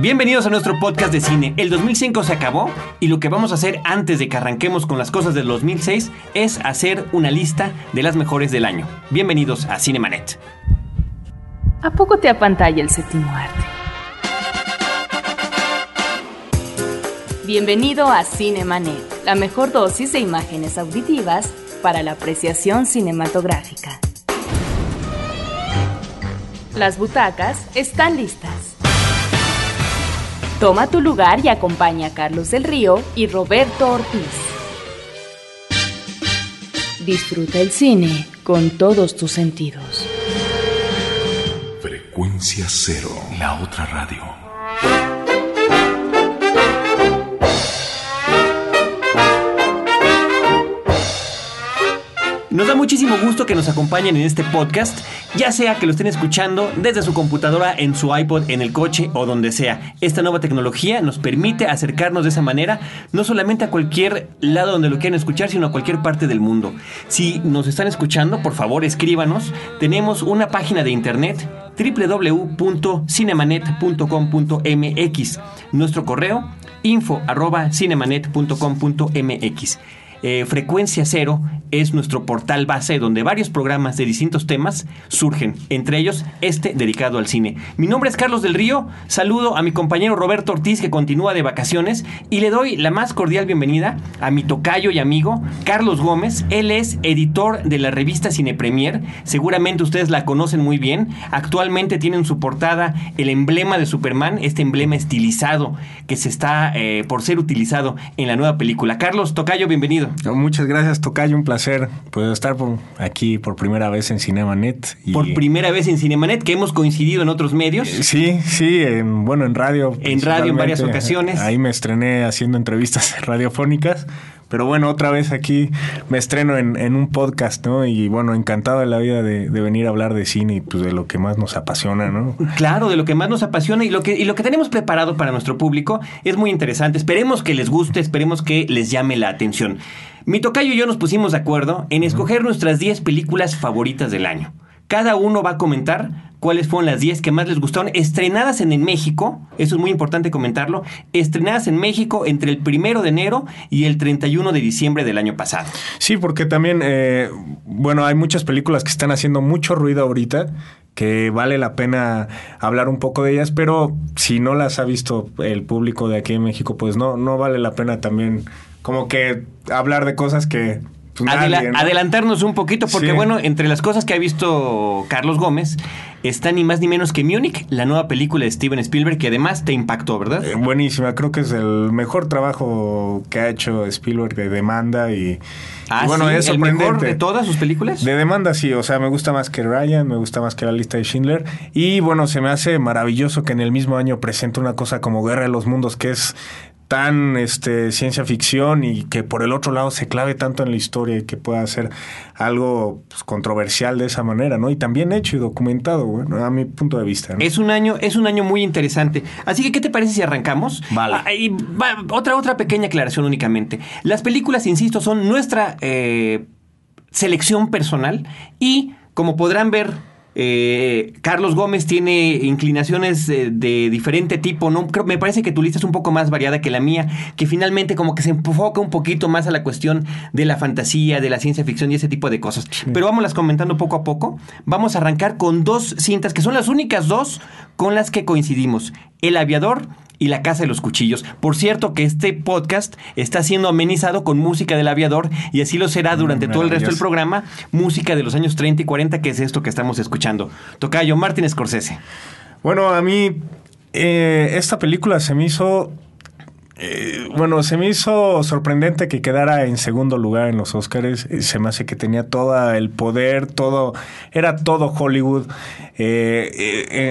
Bienvenidos a nuestro podcast de cine. El 2005 se acabó y lo que vamos a hacer antes de que arranquemos con las cosas del 2006 es hacer una lista de las mejores del año. Bienvenidos a Cinemanet. ¿A poco te apantalla el séptimo arte? Bienvenido a Cinemanet, la mejor dosis de imágenes auditivas para la apreciación cinematográfica. Las butacas están listas. Toma tu lugar y acompaña a Carlos del Río y Roberto Ortiz. Disfruta el cine con todos tus sentidos. Frecuencia cero, la otra radio. Nos da muchísimo gusto que nos acompañen en este podcast, ya sea que lo estén escuchando desde su computadora, en su iPod, en el coche o donde sea. Esta nueva tecnología nos permite acercarnos de esa manera, no solamente a cualquier lado donde lo quieran escuchar, sino a cualquier parte del mundo. Si nos están escuchando, por favor escríbanos. Tenemos una página de internet www.cinemanet.com.mx. Nuestro correo info arroba cinemanet.com.mx. Eh, Frecuencia Cero es nuestro portal base donde varios programas de distintos temas surgen, entre ellos este dedicado al cine. Mi nombre es Carlos del Río, saludo a mi compañero Roberto Ortiz que continúa de vacaciones y le doy la más cordial bienvenida a mi tocayo y amigo Carlos Gómez. Él es editor de la revista Cine Premier, seguramente ustedes la conocen muy bien. Actualmente tiene en su portada el emblema de Superman, este emblema estilizado que se está eh, por ser utilizado en la nueva película. Carlos Tocayo, bienvenido. Muchas gracias, Tocayo. Un placer poder estar por aquí por primera vez en Cinemanet. Y... Por primera vez en Cinemanet, que hemos coincidido en otros medios. Sí, sí, en, bueno, en radio. En radio en varias ocasiones. Ahí me estrené haciendo entrevistas radiofónicas. Pero bueno, otra vez aquí me estreno en, un podcast, ¿no? Y bueno, encantado de la vida de, venir a hablar de cine y pues de lo que más nos apasiona, ¿no? Claro, de lo que más nos apasiona y lo que, y lo que tenemos preparado para nuestro público es muy interesante. Esperemos que les guste, esperemos que les llame la atención. Mi tocayo y yo nos pusimos de acuerdo en escoger nuestras 10 películas favoritas del año. Cada uno va a comentar cuáles fueron las 10 que más les gustaron, estrenadas en, México, eso es muy importante comentarlo, estrenadas en México entre el primero de enero y el 31 de diciembre del año pasado. Sí, porque también, eh, bueno, hay muchas películas que están haciendo mucho ruido ahorita que vale la pena hablar un poco de ellas, pero si no las ha visto el público de aquí en México, pues no, no vale la pena también como que hablar de cosas que pues adelantarnos un poquito, porque bueno, entre las cosas que ha visto Carlos Gómez, está ni más ni menos que Munich, la nueva película de Steven Spielberg, que además te impactó, ¿verdad? Eh, buenísima, creo que es el mejor trabajo que ha hecho Spielberg de demanda y... Ah, bueno, es ¿El mejor de todas sus películas? De demanda, sí. O sea, me gusta más que Ryan, me gusta más que la lista de Schindler. Y bueno, se me hace maravilloso que en el mismo año presente una cosa como Guerra de los Mundos, que es tan este, ciencia ficción y que por el otro lado se clave tanto en la historia y que pueda ser algo pues, controversial de esa manera, ¿no? Y también hecho y documentado, bueno, a mi punto de vista. Es un año, es un año muy interesante. Así que, ¿qué te parece si arrancamos? Vale. Ah, otra, otra pequeña aclaración únicamente. Las películas, insisto, son nuestra eh, selección personal y, como podrán ver eh, Carlos Gómez tiene inclinaciones eh, de diferente tipo, ¿no? Creo, me parece que tu lista es un poco más variada que la mía, que finalmente como que se enfoca un poquito más a la cuestión de la fantasía, de la ciencia ficción y ese tipo de cosas. Pero vámonos comentando poco a poco. Vamos a arrancar con dos cintas que son las únicas dos con las que coincidimos. El aviador y La Casa de los Cuchillos. Por cierto que este podcast está siendo amenizado con música del aviador y así lo será durante todo el resto del programa, música de los años 30 y 40, que es esto que estamos escuchando. Tocayo, Martín Scorsese. Bueno, a mí eh, esta película se me hizo eh, bueno, se me hizo sorprendente que quedara en segundo lugar en los Oscars. Eh, se me hace que tenía todo el poder, todo, era todo Hollywood,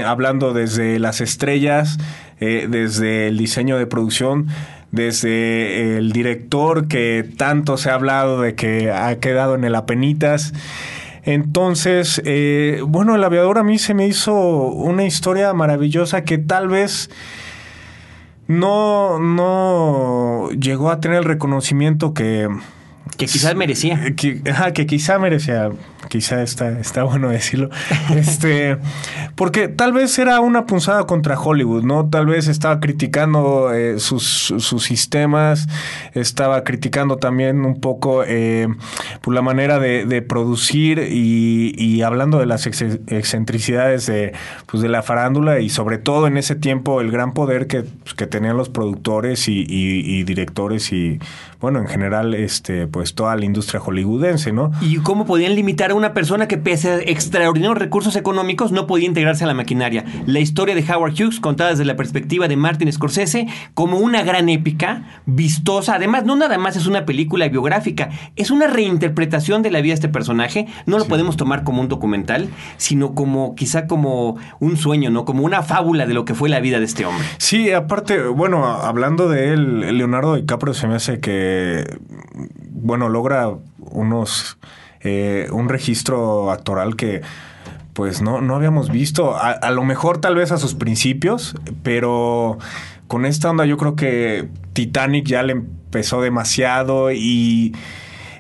hablando desde las estrellas, desde el diseño de producción, desde el director que tanto se ha hablado de que ha quedado en el apenitas. Entonces, bueno, el aviador a mí se me hizo una historia maravillosa que tal vez no, no llegó a tener el reconocimiento que, Que quizás merecía. Eh, que, ajá, que quizá merecía. Quizá está, está bueno decirlo. este, porque tal vez era una punzada contra Hollywood, ¿no? Tal vez estaba criticando eh, sus, sus sistemas, estaba criticando también un poco eh, por la manera de, de producir y, y hablando de las ex- excentricidades de, pues, de la farándula y sobre todo en ese tiempo el gran poder que, pues, que tenían los productores y, y- y directores y, bueno, en general, este, pues toda la industria hollywoodense, ¿no? ¿Y cómo podían limitar a una persona que pese a extraordinarios recursos económicos no podía integrarse a la maquinaria? La historia de Howard Hughes contada desde la perspectiva de Martin Scorsese como una gran épica, vistosa. Además, no nada más es una película biográfica, es una reinterpretación de la vida de este personaje. No lo podemos tomar como un documental, sino como quizá como un sueño, ¿no? Como una fábula de lo que fue la vida de este hombre. Sí, aparte, bueno, hablando de él, Leonardo DiCaprio se me hace que, bueno, logra unos, eh, un registro actoral que, pues no, no habíamos visto. A, a lo mejor tal vez a sus principios, pero con esta onda yo creo que Titanic ya le empezó demasiado y...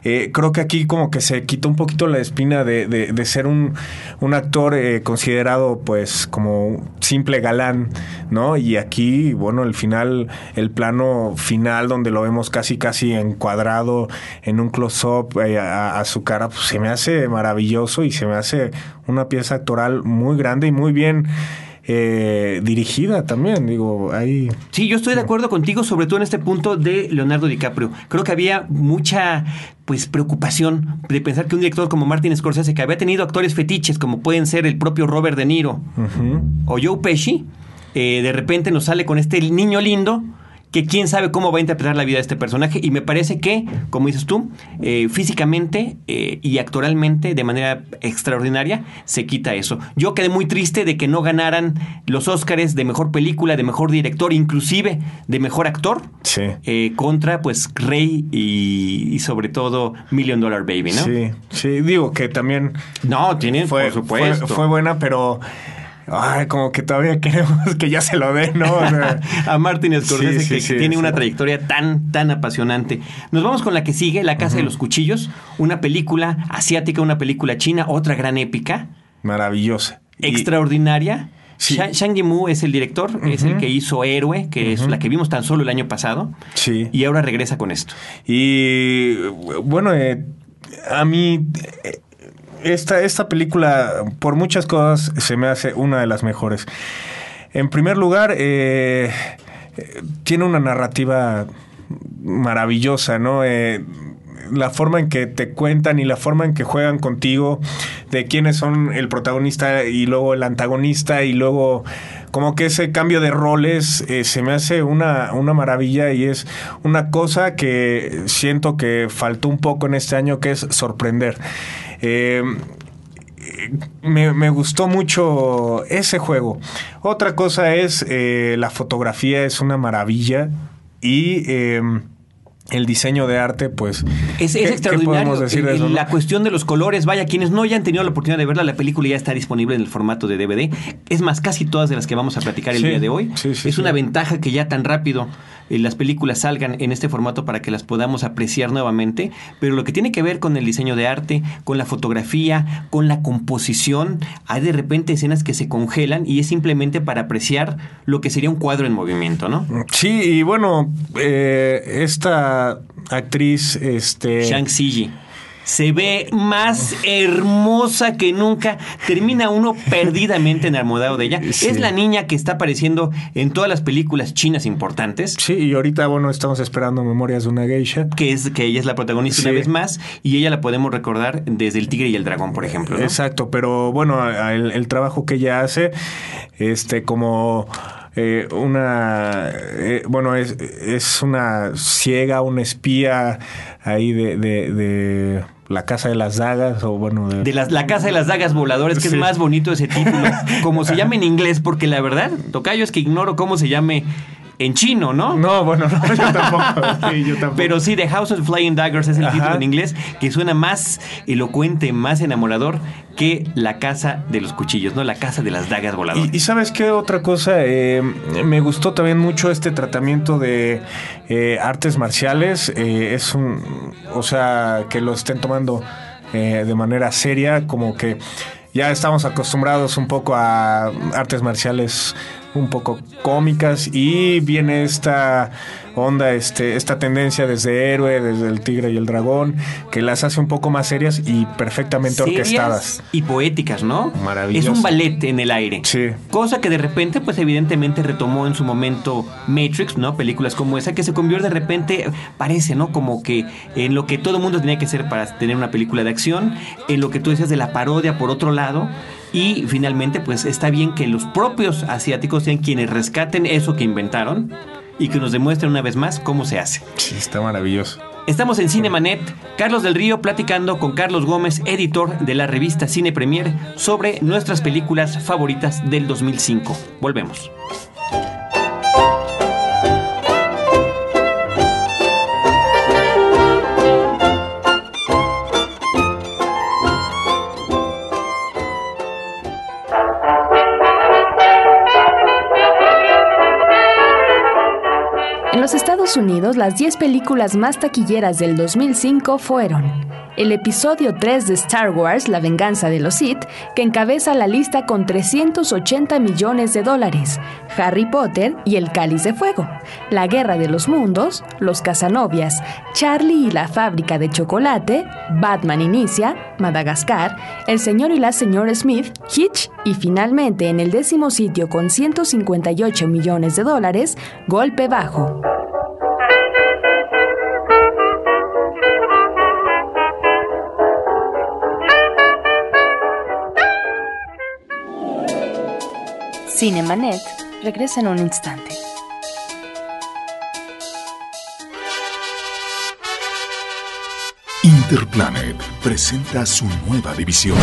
Eh, creo que aquí como que se quitó un poquito la espina de, de- ser un, un actor eh, considerado pues como simple galán, ¿no? Y aquí, bueno, el final, el plano final donde lo vemos casi casi encuadrado en un close-up eh, a, a su cara, pues se me hace maravilloso y se me hace una pieza actoral muy grande y muy bien eh, dirigida también, digo, ahí... Sí, yo estoy de acuerdo contigo, sobre todo en este punto de Leonardo DiCaprio. Creo que había mucha pues preocupación de pensar que un director como Martin Scorsese, que había tenido actores fetiches como pueden ser el propio Robert De Niro o Joe Pesci, eh, de repente nos sale con este niño lindo que quién sabe cómo va a interpretar la vida de este personaje y me parece que, como dices tú, eh, físicamente eh, y actoralmente de manera extraordinaria se quita eso. Yo quedé muy triste de que no ganaran los Óscares de mejor película, de mejor director, inclusive de mejor actor. Sí. eh, contra pues Rey y, y sobre todo Million Dollar Baby, ¿no? Sí, sí, digo que también No, tienen, fue, por supuesto. fue, fue buena, pero ay, como que todavía queremos que ya se lo den, ¿no? O sea, a Martin Scorsese Sí, sí, que, sí, que tiene sí. una trayectoria tan tan apasionante. Nos vamos con la que sigue, La Casa de los Cuchillos, una película asiática, una película china, otra gran épica, maravillosa. Y- extraordinaria. Sí. Sha- Shang Yimou es el director, es el que hizo Héroe, que es la que vimos tan solo el año pasado, Sí. y ahora regresa con esto. Y bueno, eh, a mí eh, esta, esta película, por muchas cosas, se me hace una de las mejores. En primer lugar, eh, eh, tiene una narrativa maravillosa, ¿no? Eh, la forma en que te cuentan y la forma en que juegan contigo, de quiénes son el protagonista y luego el antagonista y luego como que ese cambio de roles eh, se me hace una, una maravilla y es una cosa que siento que faltó un poco en este año que es sorprender. Eh, me, me gustó mucho ese juego. Otra cosa es eh, la fotografía, es una maravilla. Y eh, el diseño de arte, pues. Es, es ¿qué- qué extraordinario. decir de no? La cuestión de los colores, vaya, quienes no hayan tenido la oportunidad de verla, la película ya está disponible en el formato de DVD. Es más, casi todas de las que vamos a platicar el Sí, día de hoy. sí, sí, es una ventaja que ya tan rápido eh, las películas salgan en este formato para que las podamos apreciar nuevamente. Pero lo que tiene que ver con el diseño de arte, con la fotografía, con la composición, hay de repente escenas que se congelan y es simplemente para apreciar lo que sería un cuadro en movimiento, ¿no? Sí, y bueno, eh, esta actriz, este. Shang Xiji. Se ve más hermosa que nunca. Termina uno perdidamente enamorado de ella. Sí. Es la niña que está apareciendo en todas las películas chinas importantes. Sí, y ahorita, bueno, estamos esperando Memorias de una Geisha. Que es que ella es la protagonista Sí. una vez más. Y ella la podemos recordar desde El Tigre y el Dragón, por ejemplo. ¿no? Exacto, pero bueno, el, el trabajo que ella hace, este, como eh, una, eh, bueno, es, es una ciega, una espía ahí de, de, de la casa de las dagas, o bueno, de, De las- la Casa de las Dagas Voladoras, que Sí. es más bonito ese título. Como se llama en inglés, porque la verdad, Tocayo, es que ignoro cómo se llame en chino, ¿no? No, bueno, no, yo tampoco. Sí, yo tampoco. Pero sí, The House of Flying Daggers es el Ajá. título en inglés, que suena más elocuente, más enamorador que La Casa de los Cuchillos, ¿no? La Casa de las Dagas Voladoras. Y, y sabes qué otra cosa, Eh, me gustó también mucho este tratamiento de eh, artes marciales. Eh, es un, o sea, que lo estén tomando eh, de manera seria, como que ya estamos acostumbrados un poco a artes marciales un poco cómicas y viene esta onda, este, esta tendencia desde héroe, desde el tigre y el dragón, que las hace un poco más serias y perfectamente Serias orquestadas. y poéticas, ¿no? Maravilloso. Es un ballet en el aire. Sí. Cosa que de repente, pues evidentemente retomó en su momento Matrix, ¿no? Películas como esa, que se convierte de repente, parece, ¿no? Como que en lo que todo mundo tenía que hacer para tener una película de acción, en lo que tú decías de la parodia por otro lado. Y finalmente, pues está bien que los propios asiáticos sean quienes rescaten eso que inventaron y que nos demuestren una vez más cómo se hace. Sí, está maravilloso. Estamos en Cinemanet, Carlos del Río platicando con Carlos Gómez, editor de la revista Cine Premier, sobre nuestras películas favoritas del 2005. Volvemos. Unidos, las 10 películas más taquilleras del 2005 fueron el episodio 3 de Star Wars, La venganza de los Sith, que encabeza la lista con 380 millones de dólares, Harry Potter y el Cáliz de Fuego, La Guerra de los Mundos, Los Casanovias, Charlie y la Fábrica de Chocolate, Batman Inicia, Madagascar, El Señor y la Señora Smith, Hitch y finalmente en el décimo sitio con 158 millones de dólares, Golpe Bajo. Cinemanet regresa en un instante. Interplanet presenta su nueva división.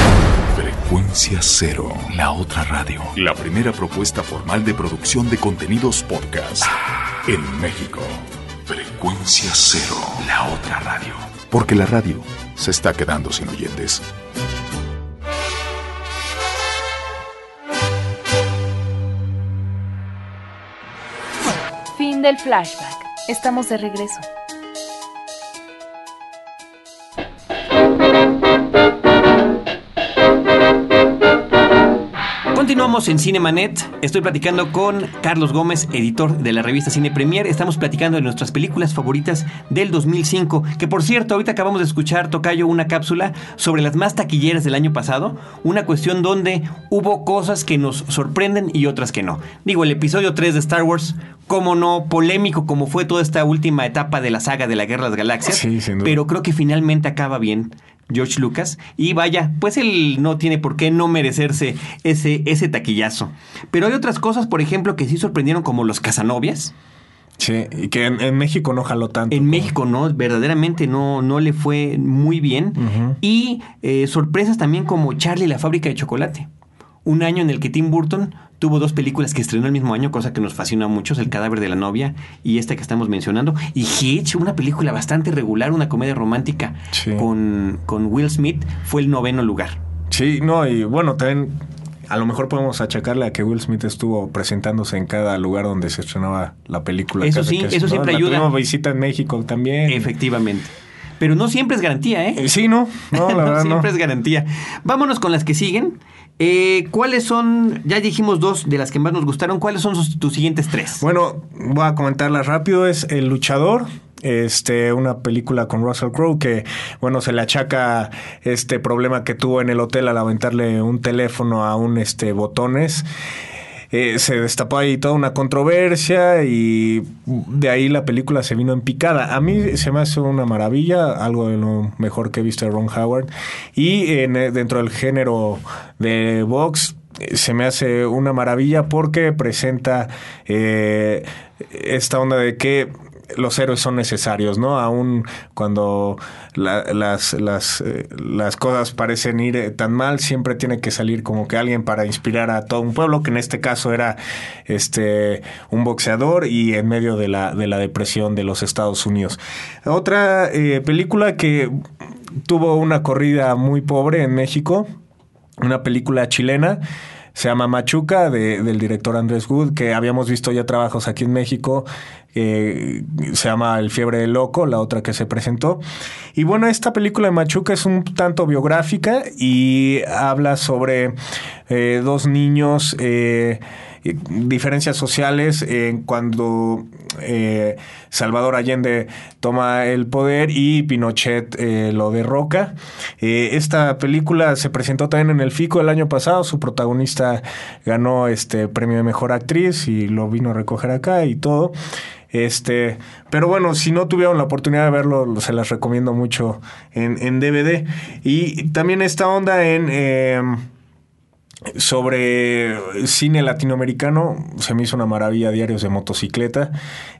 Frecuencia Cero, la otra radio. La primera propuesta formal de producción de contenidos podcast en México. Frecuencia Cero, la otra radio. Porque la radio se está quedando sin oyentes. Del flashback. Estamos de regreso. Continuamos en Cinemanet. Estoy platicando con Carlos Gómez, editor de la revista Cine Premier. Estamos platicando de nuestras películas favoritas del 2005. Que por cierto, ahorita acabamos de escuchar, Tocayo, una cápsula sobre las más taquilleras del año pasado. Una cuestión donde hubo cosas que nos sorprenden y otras que no. Digo, el episodio 3 de Star Wars, como no, polémico como fue toda esta última etapa de la saga de la Guerra de las Galaxias. Sí. Pero creo que finalmente acaba bien. George Lucas. Y vaya, pues él no tiene por qué no merecerse ese, ese taquillazo. Pero hay otras cosas, por ejemplo, que sí sorprendieron, como los Casanovias. Sí, y que en, en México no jaló tanto. En México no, verdaderamente no, no le fue muy bien. Y eh, sorpresas también como Charlie la fábrica de chocolate. Un año en el que Tim Burton tuvo dos películas que estrenó el mismo año, cosa que nos fascina a muchos, El cadáver de la novia y esta que estamos mencionando. Y Hitch, una película bastante regular, una comedia romántica Sí. con, con Will Smith, fue el noveno lugar. Sí, no, y bueno, también a lo mejor podemos achacarle a que Will Smith estuvo presentándose en cada lugar donde se estrenaba la película. Eso sí, eso ¿no? siempre La ayuda. visita en México también. Efectivamente. Pero no siempre es garantía, ¿eh? Eh, Sí, no, no, la verdad no. siempre es garantía. Vámonos con las que siguen. Eh, ¿Cuáles son? Ya dijimos dos de las que más nos gustaron. ¿Cuáles son sus- tus siguientes tres? Bueno, voy a comentarlas rápido. Es El Luchador. Este, una película con Russell Crowe que, bueno, se le achaca este problema que tuvo en el hotel al aventarle un teléfono a un este botones. Eh, se destapó ahí toda una controversia y de ahí la película se vino en picada. A mí se me hace una maravilla, algo de lo mejor que he visto de Ron Howard. Y eh, dentro del género de box eh, se me hace una maravilla porque presenta esta onda de que los héroes son necesarios, ¿no? Aún cuando las, las, eh, las, cosas parecen ir eh, tan mal, siempre tiene que salir como que alguien para inspirar a todo un pueblo, que en este caso era este un boxeador y en medio de la, de la depresión de los Estados Unidos. Otra eh, película que tuvo una corrida muy pobre en México, una película chilena se llama Machuca, de, del director Andrés Wood, que habíamos visto ya trabajos aquí en México. Se llama El Fiebre del Loco, la otra que se presentó. Y bueno, esta película de Machuca es un tanto biográfica y habla sobre eh, dos niños. Eh, diferencias sociales en cuando eh, Salvador Allende toma el poder y Pinochet eh, lo derroca. Eh, esta película se presentó también en el FICO el año pasado. Su protagonista ganó este premio de mejor actriz y lo vino a recoger acá y todo. Este, pero bueno, si no tuvieron la oportunidad de verlo, se las recomiendo mucho en, DVD. Y también esta onda en sobre cine latinoamericano, se me hizo una maravilla Diarios de Motocicleta,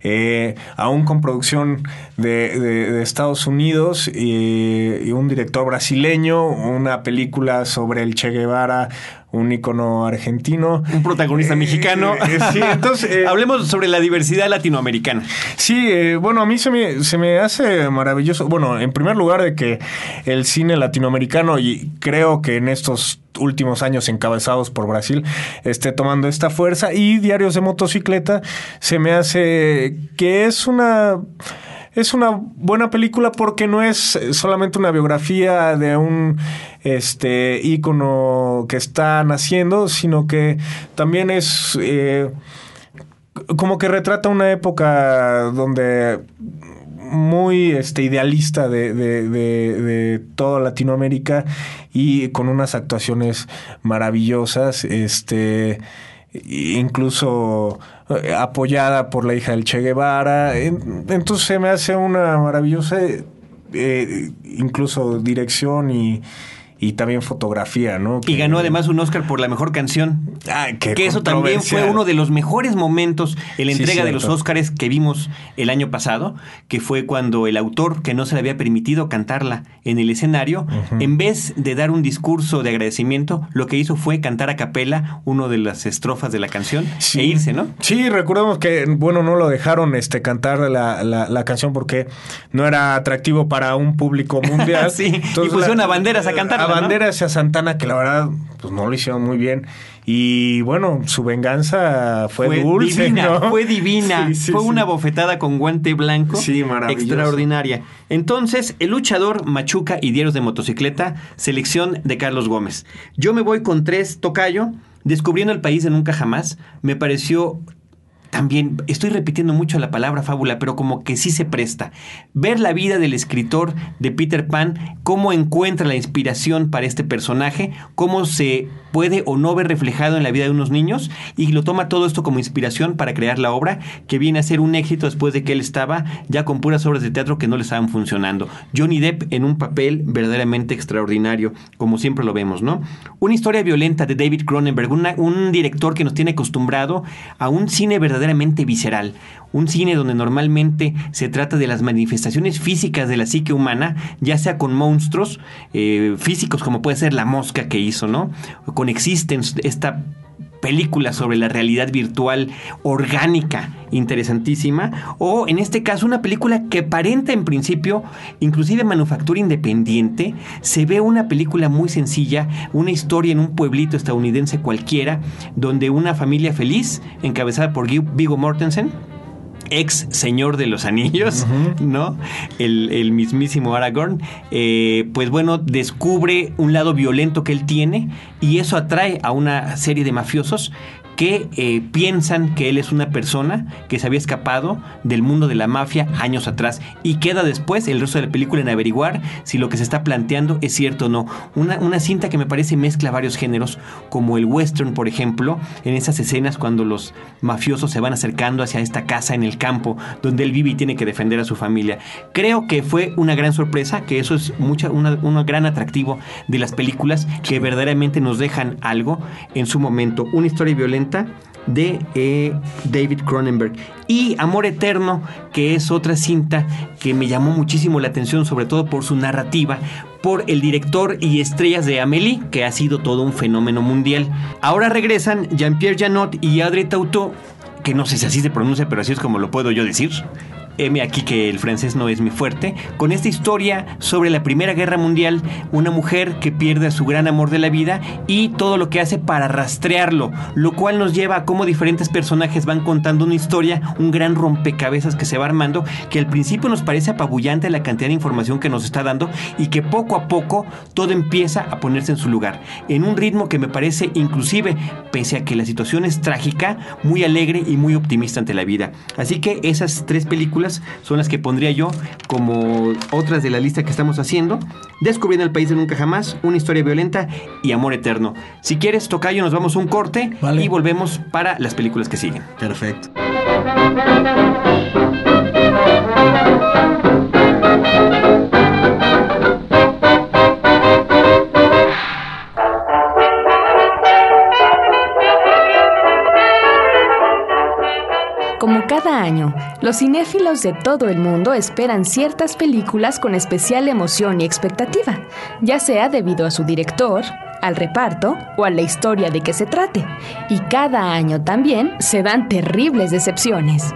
eh, aún con producción de, Estados Unidos y, un director brasileño, una película sobre el Che Guevara, un icono argentino. Un protagonista eh, mexicano. Eh, sí, entonces... Hablemos sobre la diversidad latinoamericana. Sí, bueno, a mí se me, se me hace maravilloso, bueno, en primer lugar de que el cine latinoamericano, y creo que en estos últimos años encabezados por Brasil esté tomando esta fuerza y Diarios de Motocicleta se me hace que es una es una buena película porque no es solamente una biografía de un este ícono que está naciendo, sino que también es eh, como que retrata una época donde muy este, idealista de, de, de, toda Latinoamérica y con unas actuaciones maravillosas, este, incluso eh, apoyada por la hija del Che Guevara. Entonces se me hace una maravillosa, eh, incluso dirección y y también fotografía, ¿no? y ganó además un Oscar por la mejor canción. Ah, qué que eso también fue uno de los mejores momentos en la entrega de los Oscars que vimos el año pasado, que fue cuando el autor, que no se le había permitido cantarla en el escenario, en vez de dar un discurso de agradecimiento, lo que hizo fue cantar a capela uno de las estrofas de la canción e irse, ¿no? Sí, recordemos que, bueno, no lo dejaron este, cantar la, la, canción porque no era atractivo para un público mundial. sí, y pusieron a banderas a cantar bandera hacia Santana, que la verdad, pues no lo hicieron muy bien. Y bueno, su venganza fue, dulce. Divina, Fue divina. fue una bofetada con guante blanco. Sí, Extraordinaria. Entonces, El luchador, Machuca y Diarios de Motocicleta, selección de Carlos Gómez. Yo me voy con tres, Tocayo. Descubriendo el país de nunca jamás, me pareció también estoy repitiendo mucho la palabra fábula, pero como que sí se presta. Ver la vida del escritor de Peter Pan, cómo encuentra la inspiración para este personaje, cómo se puede o no ver reflejado en la vida de unos niños y lo toma todo esto como inspiración para crear la obra que viene a ser un éxito después de que él estaba ya con puras obras de teatro que no le estaban funcionando. Johnny Depp en un papel verdaderamente extraordinario, como siempre lo vemos, ¿no? Una historia violenta de David Cronenberg, un director que nos tiene acostumbrado a un cine visceral, un cine donde normalmente se trata de las manifestaciones físicas de la psique humana, ya sea con monstruos eh, físicos como puede ser la mosca que hizo, ¿no? Con Existence, esta película sobre la realidad virtual orgánica interesantísima o en este caso una película que aparenta en principio inclusive manufactura independiente se ve una película muy sencilla una historia en un pueblito estadounidense cualquiera donde una familia feliz encabezada por Vigo Mortensen ex Señor de los Anillos, ¿no? El, mismísimo Aragorn, eh, pues bueno, descubre un lado violento que él tiene y eso atrae a una serie de mafiosos que eh, piensan que él es una persona que se había escapado del mundo de la mafia años atrás y queda después el resto de la película en averiguar si lo que se está planteando es cierto o no. Una, una cinta que me parece mezcla varios géneros, como el western, por ejemplo, en esas escenas cuando los mafiosos se van acercando hacia esta casa en el campo donde él vive y tiene que defender a su familia. Creo que fue una gran sorpresa, que eso es mucha, un gran atractivo de las películas que verdaderamente nos dejan algo en su momento. Una historia violenta de eh, David Cronenberg. Y Amor Eterno, que es otra cinta que me llamó muchísimo la atención, sobre todo por su narrativa, por el director y estrellas de Amélie, que ha sido todo un fenómeno mundial. Ahora regresan Jean-Pierre Janot y Audrey Tautou, que no sé si así se pronuncia, pero así es como lo puedo yo decir heme aquí que el francés no es mi fuerte, con esta historia sobre la Primera Guerra Mundial, una mujer que pierde a su gran amor de la vida y todo lo que hace para rastrearlo, lo cual nos lleva a cómo diferentes personajes van contando una historia, un gran rompecabezas que se va armando, que al principio nos parece apabullante la cantidad de información que nos está dando y que poco a poco todo empieza a ponerse en su lugar, en un ritmo que me parece inclusive, pese a que la situación es trágica, muy alegre y muy optimista ante la vida. Así que esas tres películas son las que pondría yo como otras de la lista que estamos haciendo. Descubriendo el país de nunca jamás, una historia violenta y amor eterno. Si quieres, Tocayo, nos vamos a un corte y volvemos para las películas que siguen. Perfecto. Los cinéfilos de todo el mundo esperan ciertas películas con especial emoción y expectativa, ya sea debido a su director, al reparto o a la historia de que se trate. Y cada año también se dan terribles decepciones.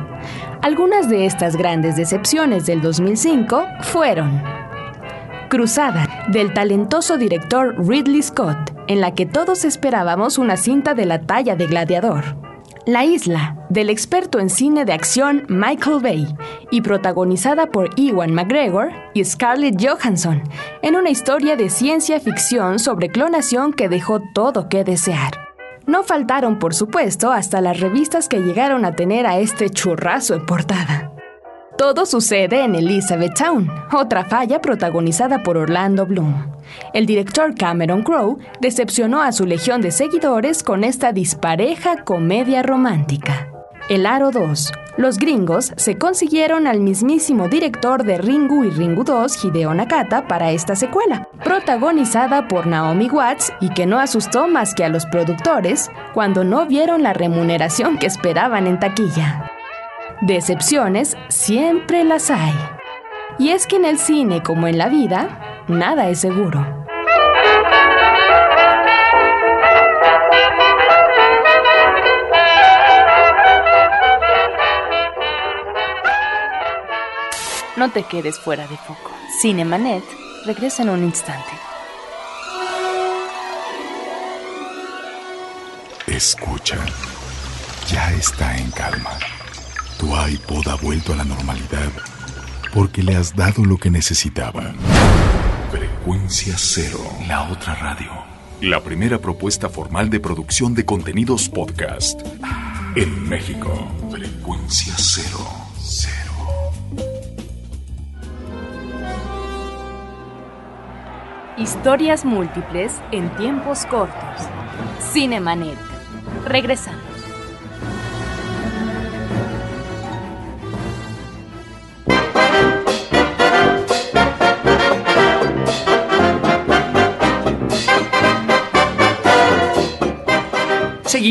Algunas de estas grandes decepciones del 2005 fueron Cruzada, del talentoso director Ridley Scott, en la que todos esperábamos una cinta de la talla de Gladiador. La isla, del experto en cine de acción Michael Bay, y protagonizada por Ewan McGregor y Scarlett Johansson, en una historia de ciencia ficción sobre clonación que dejó todo que desear. No faltaron, por supuesto, hasta las revistas que llegaron a tener a este churrazo en portada. Todo sucede en Elizabethtown, otra falla protagonizada por Orlando Bloom. El director Cameron Crowe decepcionó a su legión de seguidores con esta dispareja comedia romántica. El Aro 2. Los gringos se consiguieron al mismísimo director de Ringu y Ringu 2, Hideo Nakata, para esta secuela, protagonizada por Naomi Watts y que no asustó más que a los productores cuando no vieron la remuneración que esperaban en taquilla. Decepciones siempre las hay. Y es que en el cine como en la vida, nada es seguro. No te quedes fuera de foco. Cinemanet regresa en un instante. Escucha, ya está en calma. Tu iPod ha vuelto a la normalidad porque le has dado lo que necesitaba. Frecuencia Cero, la otra radio. La primera propuesta formal de producción de contenidos podcast en México. Frecuencia Cero. Cero. Historias múltiples en tiempos cortos. Cinemanet. Regresamos.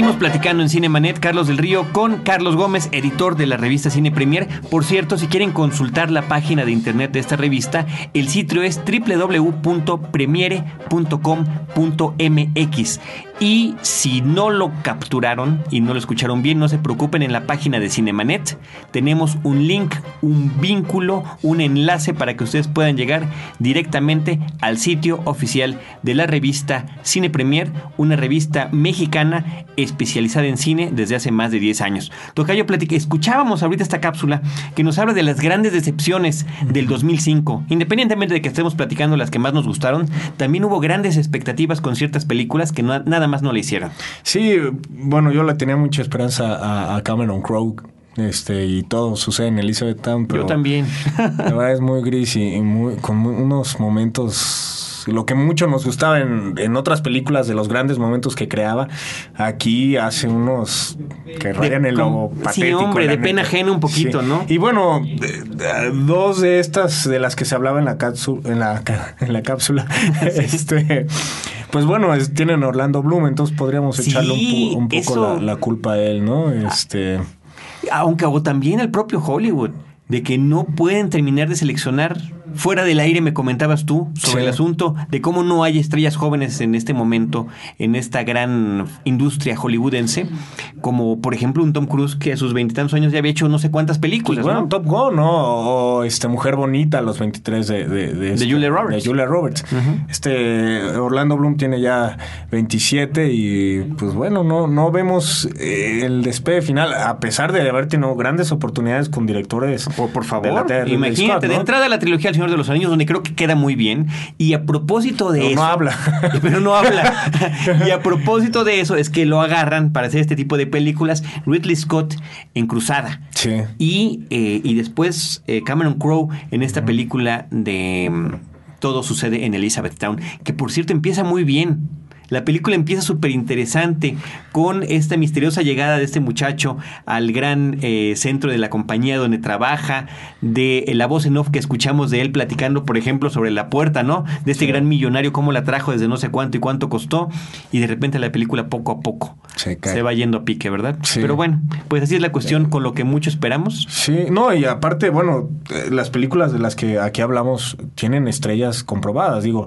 Seguimos platicando en Cinemanet, Carlos del Río, con Carlos Gómez, editor de la revista Cine Premier. Por cierto, si quieren consultar la página de internet de esta revista, el sitio es www.premiere.com.mx. Y si no lo capturaron y no lo escucharon bien, no se preocupen, en la página de Cinemanet tenemos un link, un vínculo, un enlace para que ustedes puedan llegar directamente al sitio oficial de la revista Cine Premier, una revista mexicana especializada en cine desde hace más de 10 años. Tocayo Platica, escuchábamos ahorita esta cápsula que nos habla de las grandes decepciones del 2005. Independientemente de que estemos platicando las que más nos gustaron, también hubo grandes expectativas con ciertas películas que nada más no le hicieron. Sí, bueno, yo le tenía mucha esperanza a, Cameron Crowe. Este, y todo sucede en Elizabeth Town, pero yo también. la verdad es muy gris y, con unos momentos lo que mucho nos gustaba en, otras películas de los grandes momentos que creaba, aquí hace unos que rayan el lobo patético. Sí, hombre, de pena ajena un poquito, ¿no? Y bueno, dos de estas de las que se hablaba en la, cápsula, en la, en la cápsula, este Pues bueno, es- tienen Orlando Bloom, entonces podríamos Sí, echarle un, poco eso- la, la culpa a él, ¿no? Este. Aunque o también el propio Hollywood, de que no pueden terminar de seleccionar. Fuera del aire me comentabas tú sobre Sí. el asunto de cómo no hay estrellas jóvenes en este momento en esta gran industria hollywoodense, como por ejemplo un Tom Cruise que a sus veintitantos años ya había hecho no sé cuántas películas. Bueno, ¿no? Top Gun, ¿no? O este Mujer Bonita a los 23 de... De, de, este- Julia Roberts. de Julia Roberts. Este Orlando Bloom tiene ya 27 y pues bueno, no, no vemos eh, el despegue final, a pesar de haber tenido grandes oportunidades con directores... Por, de favor, de imagínate, Scott, de entrada la trilogía Señor de los Anillos, donde creo que queda muy bien. Y a propósito de Pero eso. no habla. Pero no habla. y a propósito de eso, es que lo agarran para hacer este tipo de películas Ridley Scott en Cruzada. Sí. Y, eh, y después eh, Cameron Crowe en esta película de mm, Todo sucede en Elizabethtown, que por cierto empieza muy bien. La película empieza súper interesante con esta misteriosa llegada de este muchacho al gran eh, centro de la compañía donde trabaja, de eh, la voz en off que escuchamos de él platicando, por ejemplo, sobre la puerta, ¿no? De este gran millonario, cómo la trajo desde no sé cuánto y cuánto costó, y de repente la película poco a poco Se se va yendo a pique, ¿verdad? Sí. Pero bueno, pues así es la cuestión con lo que mucho esperamos. Sí, no, y aparte, bueno, eh, las películas de las que aquí hablamos tienen estrellas comprobadas. Digo,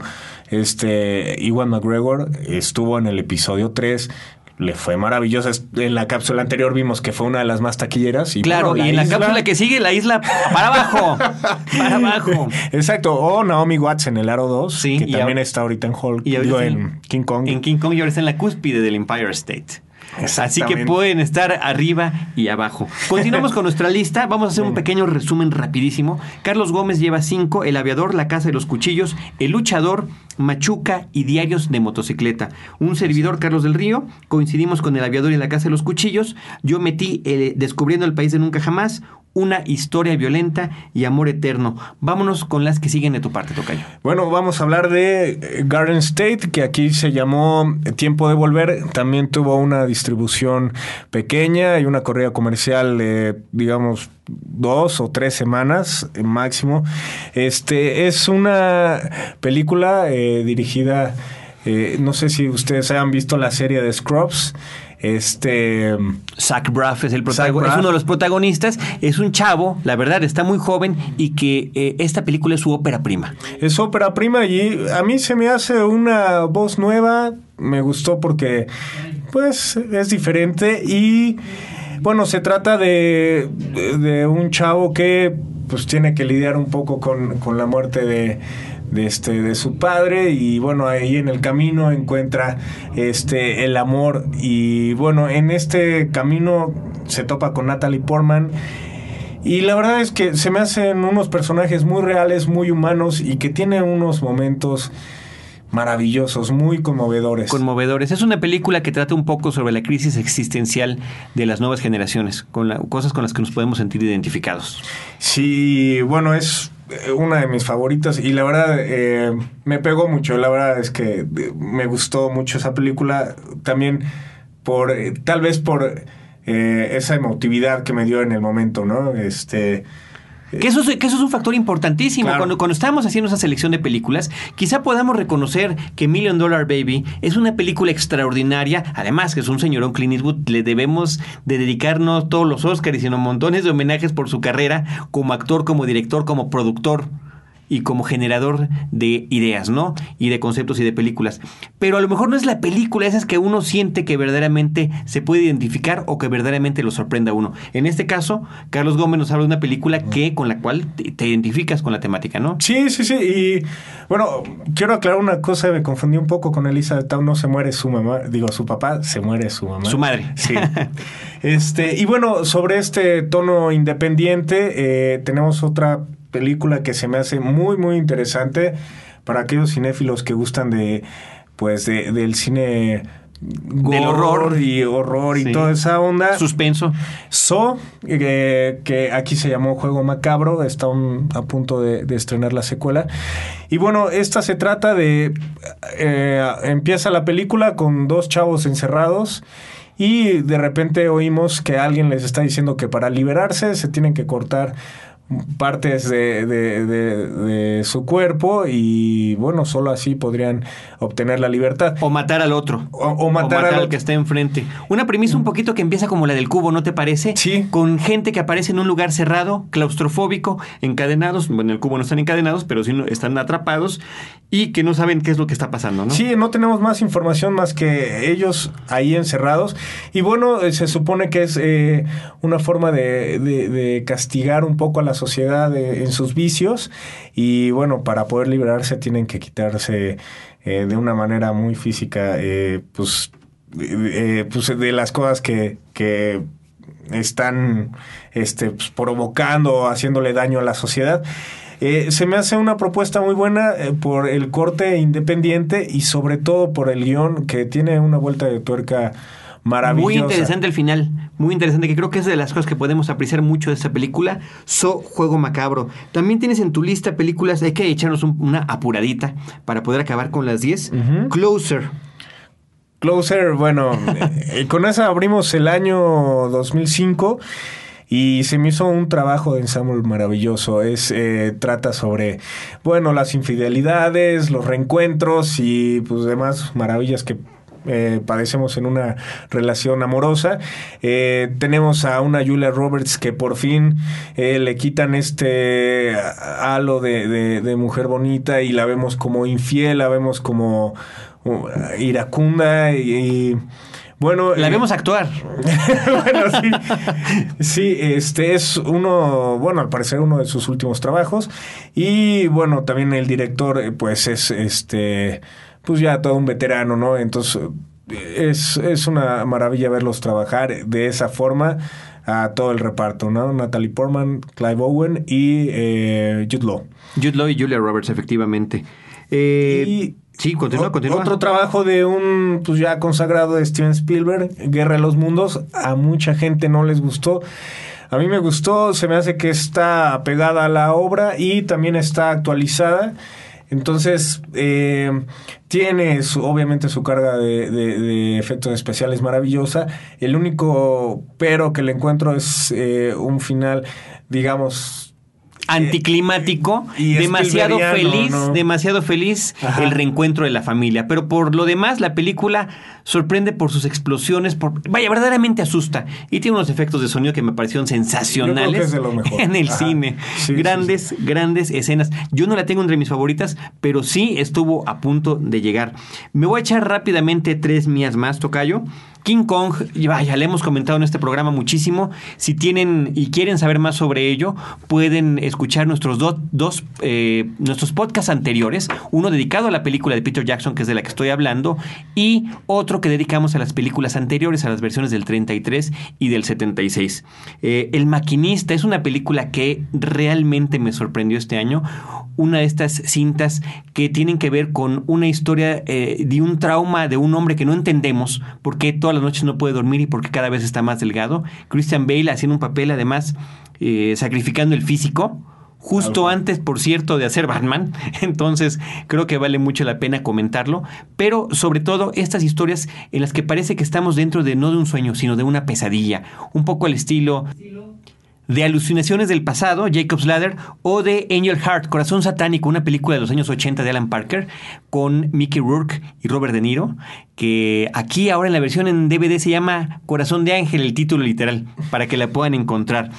este, Iwan McGregor estuvo en el episodio 3, le fue maravillosa. En la cápsula anterior vimos que fue una de las más taquilleras. Y Claro, bueno, y en la cápsula que sigue, la isla para abajo. para abajo. Exacto, o Naomi Watts en el Aro 2, Sí, que y también ahora- está ahorita en Hulk, Y digo, en King Kong. En King Kong y ahora está en la cúspide del Empire State. Así que pueden estar arriba y abajo. Continuamos con nuestra lista. Vamos a hacer un pequeño resumen rapidísimo. Carlos Gómez lleva cinco: El aviador, La casa de los cuchillos, El luchador, Machuca y Diarios de motocicleta. Un servidor, Carlos del Río. Coincidimos con El aviador y La casa de los cuchillos. Yo metí eh, Descubriendo el país de nunca jamás. Una historia violenta y amor eterno. Vámonos con las que siguen de tu parte, Tocayo. Bueno, vamos a hablar de eh, Garden State, que aquí se llamó Tiempo de Volver. También tuvo una distribución pequeña y una corrida comercial de, digamos, dos o tres semanas eh, máximo. Este es una película eh, dirigida, eh, no sé si ustedes hayan visto la serie de Scrubs. Este. Zach Braff es, el Zach protago- Braff. es uno de los protagonistas. Es un chavo, la verdad, está muy joven y que eh, esta película es su ópera prima. Es ópera prima y a mí se me hace una voz nueva. Me gustó porque, pues, es diferente y, bueno, se trata de, de, de un chavo que, pues, tiene que lidiar un poco con, con la muerte de, de, este, de su padre y, bueno, ahí en el camino encuentra este, el amor y, bueno, en este camino se topa con Natalie Portman. Y la verdad es que se me hacen unos personajes muy reales, muy humanos y que tienen unos momentos maravillosos, muy conmovedores. Conmovedores. Es una película que trata un poco sobre la crisis existencial de las nuevas generaciones, con la- cosas con las que nos podemos sentir identificados. Sí, bueno, es una de mis favoritas y la verdad eh, me pegó mucho. La verdad es que eh, me gustó mucho esa película también por eh, tal vez por eh, esa emotividad que me dio en el momento, ¿no? Este Que eso, es, que eso es un factor importantísimo. Claro. Cuando, cuando estábamos haciendo esa selección de películas, quizá podamos reconocer que Million Dollar Baby es una película extraordinaria. Además, que es un señorón Clint Eastwood. Le debemos de dedicarnos todos los Oscars, sino montones de homenajes por su carrera como actor, como director, como productor y como generador de ideas, ¿no? Y de conceptos y de películas. Pero a lo mejor no es la película esa es que uno siente que verdaderamente se puede identificar o que verdaderamente lo sorprenda a uno. En este caso, Carlos Gómez nos habla de una película que con la cual te, te identificas con la temática, ¿no? Sí, sí, sí. Y bueno, quiero aclarar una cosa, me confundí un poco con Elizabeth Town, no se muere su mamá, digo, su papá, se muere su mamá. Su madre. Sí. este, y bueno, sobre este tono independiente, eh, tenemos otra película que se me hace muy, muy interesante para aquellos cinéfilos que gustan de, pues, de, del cine Del horror. y horror y Sí. toda esa onda. Suspenso. So, eh, que aquí se llamó Juego Macabro, está un- a punto de, de estrenar la secuela. Y bueno, esta se trata de... eh, empieza la película con dos chavos encerrados y de repente oímos que alguien les está diciendo que para liberarse se tienen que cortar partes de, de- de- de su cuerpo y bueno, solo así podrían obtener la libertad. O matar al otro. O- o matar al que está enfrente. Una premisa un poquito que empieza como la del cubo, ¿no te parece? Sí. Con gente que aparece en un lugar cerrado, claustrofóbico, encadenados. Bueno, en el cubo no están encadenados, pero sí no- están atrapados y que no saben qué es lo que está pasando, ¿no? Sí, no tenemos más información más que ellos ahí encerrados. Y bueno, eh, se supone que es eh, una forma de, castigar un poco a la sociedad eh, en sus vicios. Y bueno, para poder liberarse tienen que quitarse eh, de una manera muy física, eh, pues, eh, pues de las cosas que, que están este, pues, provocando, haciéndole daño a la sociedad. Eh, se me hace una propuesta muy buena por el corte independiente y sobre todo por el guion que tiene una vuelta de tuerca maravillosa. Muy interesante el final, muy interesante, que creo que es de las cosas que podemos apreciar mucho de esta película, So Juego Macabro. También tienes en tu lista películas, hay que echarnos un- una apuradita para poder acabar con las 10. Ujú. Closer. Closer, bueno, eh, con esa abrimos el año 2005 y se me hizo un trabajo de ensamble maravilloso. Es eh, trata sobre, bueno, las infidelidades, los reencuentros y pues demás maravillas que eh, padecemos en una relación amorosa. Eh, tenemos a una Julia Roberts que por fin eh, le quitan este halo de, de- de mujer bonita y la vemos como infiel, la vemos como uh, iracunda y, y, bueno La eh, vemos actuar. bueno, sí. Sí, este es uno, bueno, al parecer uno de sus últimos trabajos. Y bueno, también el director, pues es este, pues ya todo un veterano, ¿no? Entonces, es, es una maravilla verlos trabajar de esa forma a todo el reparto, ¿no? Natalie Portman, Clive Owen y eh, Jude Law. Jude Law y Julia Roberts, efectivamente. Eh, Y sí, continúa, continúa. Otro trabajo de un pues ya consagrado de Steven Spielberg, Guerra de los Mundos. A mucha gente no les gustó. A mí me gustó, se me hace que está apegada a la obra y también está actualizada. Entonces, eh, tiene su- obviamente su carga de, efectos especiales maravillosa. El único pero que le encuentro es eh, un final, digamos, Anticlimático, y demasiado feliz, ¿no? demasiado feliz Ajá. el reencuentro de la familia. Pero por lo demás, la película sorprende por sus explosiones, por vaya, verdaderamente asusta. Y tiene unos efectos de sonido que me parecieron sensacionales Yo creo que es de lo mejor. en el Ajá. cine. Sí, grandes, grandes escenas. Yo no la tengo entre mis favoritas, pero sí estuvo a punto de llegar. Me voy a echar rápidamente tres mías más, Tocayo. King Kong, vaya, le hemos comentado en este programa muchísimo. Si tienen y quieren saber más sobre ello, pueden escuchar nuestros do- dos eh, nuestros podcasts anteriores. Uno dedicado a la película de Peter Jackson, que es de la que estoy hablando, y otro que dedicamos a las películas anteriores, a las versiones del 33 y del 76. Eh, El maquinista es una película que realmente me sorprendió este año. Una de estas cintas que tienen que ver con una historia eh, de un trauma de un hombre que no entendemos por qué todas las noches no puede dormir y por qué cada vez está más delgado. Christian Bale haciendo un papel además eh, sacrificando el físico. Justo antes, por cierto, de hacer Batman. Entonces, creo que vale mucho la pena comentarlo. Pero, sobre todo, estas historias en las que parece que estamos dentro de no de un sueño, sino de una pesadilla. Un poco al estilo de Alucinaciones del Pasado, Jacob's Ladder, o de Angel Heart, Corazón Satánico, una película de los años 80 de Alan Parker, con Mickey Rourke y Robert De Niro, que aquí ahora en la versión en DVD se llama Corazón de Ángel, el título literal, para que la puedan encontrar.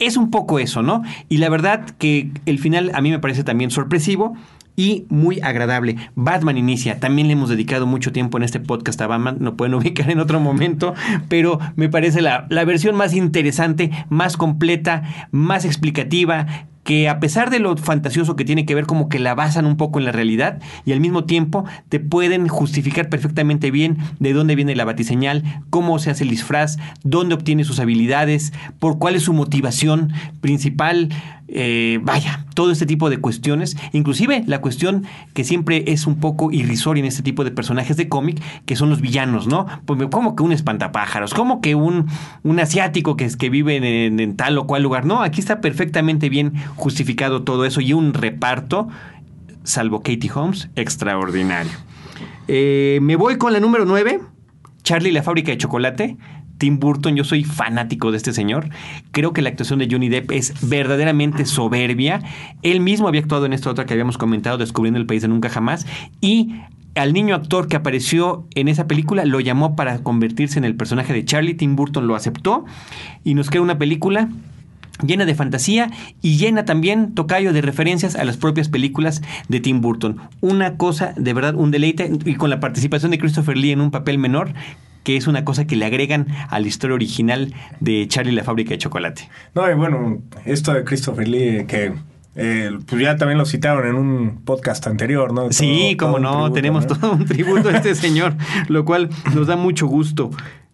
Es un poco eso, ¿no? Y la verdad que el final a mí me parece también sorpresivo y muy agradable. Batman inicia, también le hemos dedicado mucho tiempo en este podcast a Batman, lo pueden ubicar en otro momento, pero me parece la, la versión más interesante, más completa, más explicativa, que a pesar de lo fantasioso que tiene que ver como que la basan un poco en la realidad y al mismo tiempo te pueden justificar perfectamente bien de dónde viene la batiseñal, cómo se hace el disfraz, dónde obtiene sus habilidades, por cuál es su motivación principal, eh, vaya, todo este tipo de cuestiones, inclusive la cuestión que siempre es un poco irrisoria en este tipo de personajes de cómic, que son los villanos, ¿no? Pues como que un espantapájaros, como que un, un asiático que, que vive en, en tal o cual lugar, no, aquí está perfectamente bien justificado todo eso y un reparto, salvo Katie Holmes, extraordinario. Eh, me voy con la número 9, Charlie la fábrica de chocolate. Tim Burton, yo soy fanático de este señor. Creo que la actuación de Johnny Depp es verdaderamente soberbia. Él mismo había actuado en esta otra que habíamos comentado, Descubriendo el País de Nunca Jamás. Y al niño actor que apareció en esa película lo llamó para convertirse en el personaje de Charlie. Tim Burton lo aceptó y nos queda una película llena de fantasía y llena también, tocayo, de referencias a las propias películas de Tim Burton. Una cosa, de verdad, un deleite, y con la participación de Christopher Lee en un papel menor, que es una cosa que le agregan a la historia original de Charlie la fábrica de chocolate. No, y bueno, esto de Christopher Lee, que eh, pues ya también lo citaron en un podcast anterior, ¿no? sí, como no, tenemos todo un tributo a este señor, lo cual nos da mucho gusto.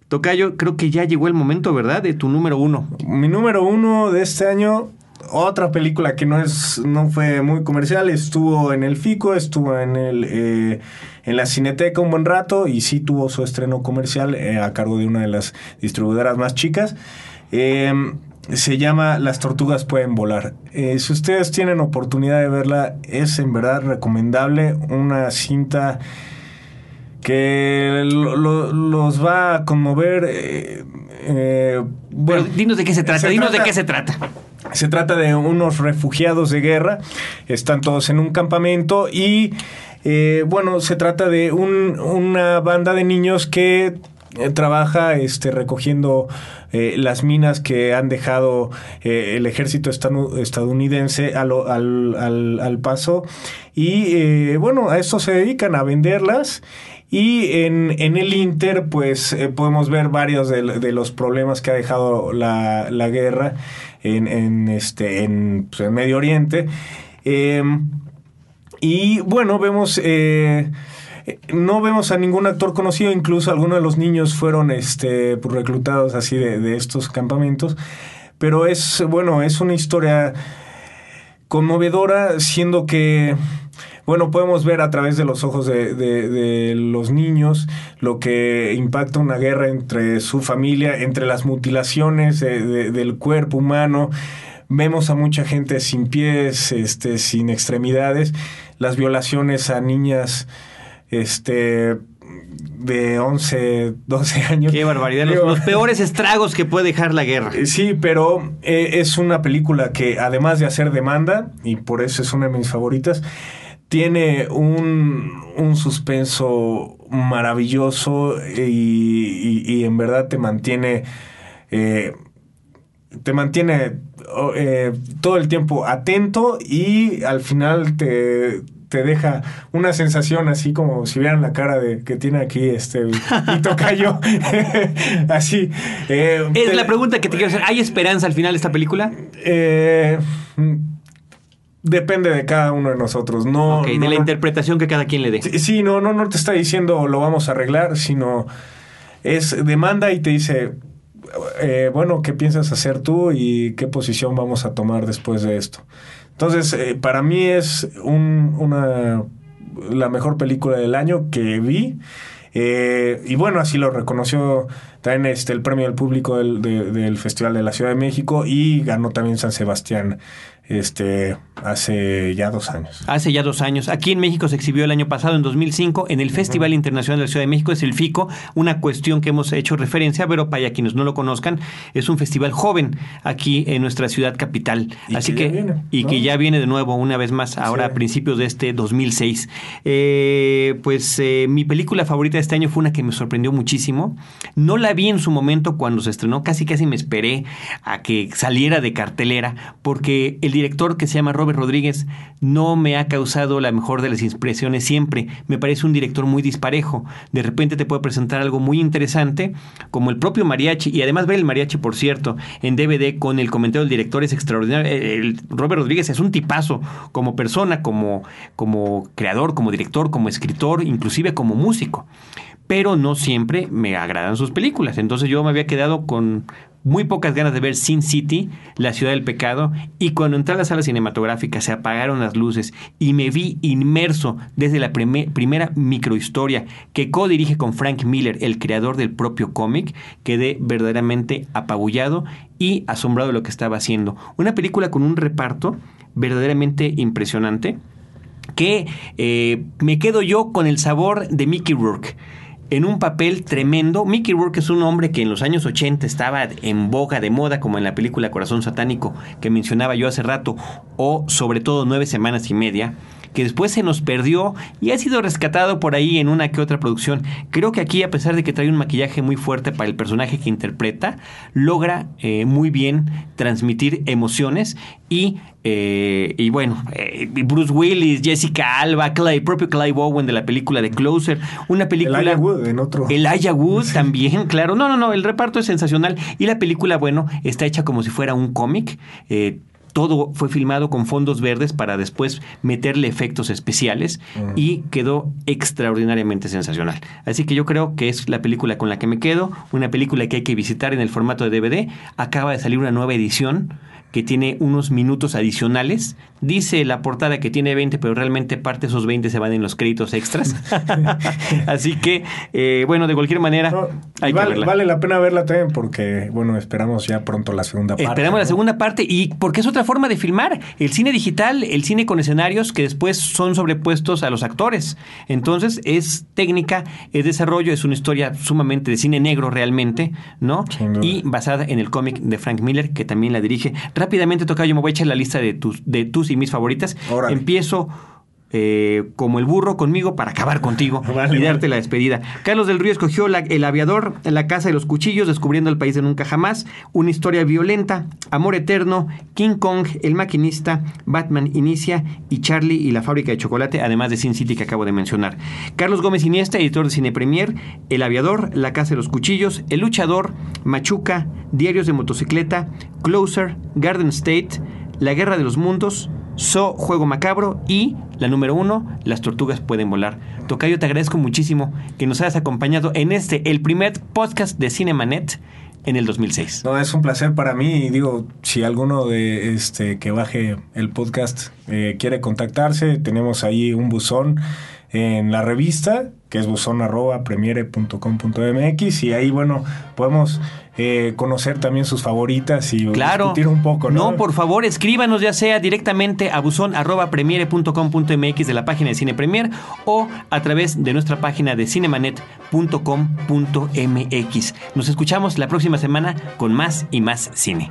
Tocayo, creo que ya llegó el momento, ¿verdad? De tu número uno. Mi número uno de este año, otra película que no es, no fue muy comercial, estuvo en el FICO, estuvo en el eh, en la Cineteca un buen rato y sí tuvo su estreno comercial eh, a cargo de una de las distribuidoras más chicas. Em, se llama Las tortugas pueden volar. Eh, si ustedes tienen oportunidad de verla, es en verdad recomendable. Una cinta que los va a conmover. Eh, eh, bueno, dinos de qué se trata, dinos de qué se trata. Se trata de unos refugiados de guerra, están todos en un campamento y eh, bueno, se trata de una banda de niños que trabaja este, recogiendo las minas que han dejado el ejército estadounidense al, paso y bueno, a esto se dedican a venderlas y en, el Inter, pues eh, podemos ver varios de, los problemas que ha dejado la, guerra en, en, este, en, pues, en Medio Oriente. Y bueno, vemos... Eh, no vemos a ningún actor conocido, incluso algunos de los niños fueron este, pues, reclutados así de estos campamentos. Pero es, bueno, es una historia conmovedora, siendo que bueno, podemos ver a través de los ojos de, los niños lo que impacta una guerra entre su familia, entre las mutilaciones del cuerpo humano. Vemos a mucha gente sin pies, este, sin extremidades, las violaciones a niñas, este, de 11, 12 años. Qué barbaridad, los, peores estragos que puede dejar la guerra. Eh, sí, pero eh, es una película que además de hacer demanda, y por eso es una de mis favoritas, tiene un, un suspenso maravilloso y, en verdad te mantiene eh, te mantiene eh, todo el tiempo atento y al final te, te deja una sensación así como si vieran la cara de que tiene aquí este y tocayo así eh, es la pregunta que te quiero hacer ¿hay esperanza al final de esta película? Eh, Depende de cada uno de nosotros, no. de la interpretación que cada quien le dé. Sí, no, no, no te está diciendo lo vamos a arreglar, sino es demanda y te dice, eh, bueno, ¿qué piensas hacer tú y qué posición vamos a tomar después de esto? Entonces, eh, para mí es un, una, la mejor película del año que vi. Eh, y bueno, así lo reconoció también este, el premio del público del, del Festival de la Ciudad de México y ganó también San Sebastián este, hace ya dos años. Hace ya dos años. Aquí en México se exhibió el año pasado, en 2005, en el Festival Internacional de la Ciudad de México, es el FICO, una cuestión que hemos hecho referencia, pero para quienes no lo conozcan, es un festival joven aquí en nuestra ciudad capital. Así que, y que ya viene de nuevo, una vez más, ahora a principios de este 2006. Eh, pues eh, mi película favorita de este año fue una que me sorprendió muchísimo. No la vi en su momento cuando se estrenó, casi casi me esperé a que saliera de cartelera, porque el director que se llama Robert Rodríguez no me ha causado la mejor de las impresiones siempre. Me parece un director muy disparejo. De repente te puede presentar algo muy interesante, como el propio mariachi, y además ver el mariachi, por cierto, en DVD con el comentario del director es extraordinario. El Robert Rodríguez es un tipazo como persona, como, como creador, como director, como escritor, inclusive como músico pero no siempre me agradan sus películas. Entonces yo me había quedado con muy pocas ganas de ver Sin City, La Ciudad del Pecado, y cuando entré a la sala cinematográfica se apagaron las luces y me vi inmerso desde la primera microhistoria que co-dirige con Frank Miller, el creador del propio cómic, quedé verdaderamente apabullado y asombrado de lo que estaba haciendo. Una película con un reparto verdaderamente impresionante que eh, me quedo yo con el sabor de Mickey Rourke en un papel tremendo. Mickey Rourke es un hombre que en los años 80 estaba en boga de moda, como en la película Corazón Satánico que mencionaba yo hace rato, o sobre todo Nueve Semanas y Media que después se nos perdió y ha sido rescatado por ahí en una que otra producción. Creo que aquí, a pesar de que trae un maquillaje muy fuerte para el personaje que interpreta, logra eh, muy bien transmitir emociones y eh, y bueno, eh, Bruce Willis, Jessica Alba, Clay, propio Clive Owen de la película de Closer, una película... El Wood en otro. El Aya Wood también, claro. No, no, no, el reparto es sensacional y la película, bueno, está hecha como si fuera un cómic. Eh, todo fue filmado con fondos verdes para después meterle efectos especiales mm. y quedó extraordinariamente sensacional. Así que yo creo que es la película con la que me quedo, una película que hay que visitar en el formato de DVD. Acaba de salir una nueva edición que tiene unos minutos adicionales. Dice la portada que tiene 20, pero realmente parte de esos 20 se van en los créditos extras. Así que, eh, bueno, de cualquier manera, hay vale, que verla. vale la pena verla también porque, bueno, esperamos ya pronto la segunda parte. Esperamos la segunda parte y porque es otra forma de filmar. El cine digital, el cine con escenarios que después son sobrepuestos a los actores. Entonces, es técnica, es desarrollo, es una historia sumamente de cine negro realmente, ¿no? Y basada en el cómic de Frank Miller, que también la dirige Rápidamente, toca yo me voy a echar la lista de tus, de tus y mis favoritas. Empiezo eh, como el burro conmigo para acabar contigo y darte la despedida. Carlos del Río escogió El Aviador, La Casa de los Cuchillos, Descubriendo el País de Nunca Jamás, Una Historia Violenta, Amor Eterno, King Kong, El Maquinista, Batman Inicia y Charlie y la Fábrica de Chocolate, además de Sin City que acabo de mencionar. Carlos Gómez Iniesta, editor de Cine Premier, El Aviador, La Casa de los Cuchillos, El Luchador, Machuca, Diarios de Motocicleta, Closer, Garden State, La Guerra de los Mundos, So Juego Macabro y la número uno, Las Tortugas Pueden Volar. Tocayo, te agradezco muchísimo que nos hayas acompañado en este, el primer podcast de Cinemanet en el 2006. No, es un placer para mí y digo, si alguno de este que baje el podcast eh, quiere contactarse, tenemos ahí un buzón en la revista, que es buzón.premiere.com.mx y ahí, bueno, podemos eh, conocer también sus favoritas y discutir un poco, ¿no? No, por favor, escríbanos ya sea directamente a buzón.premiere.com.mx de la página de Cine Premier o a través de nuestra página de cinemanet.com.mx. Nos escuchamos la próxima semana con más y más cine.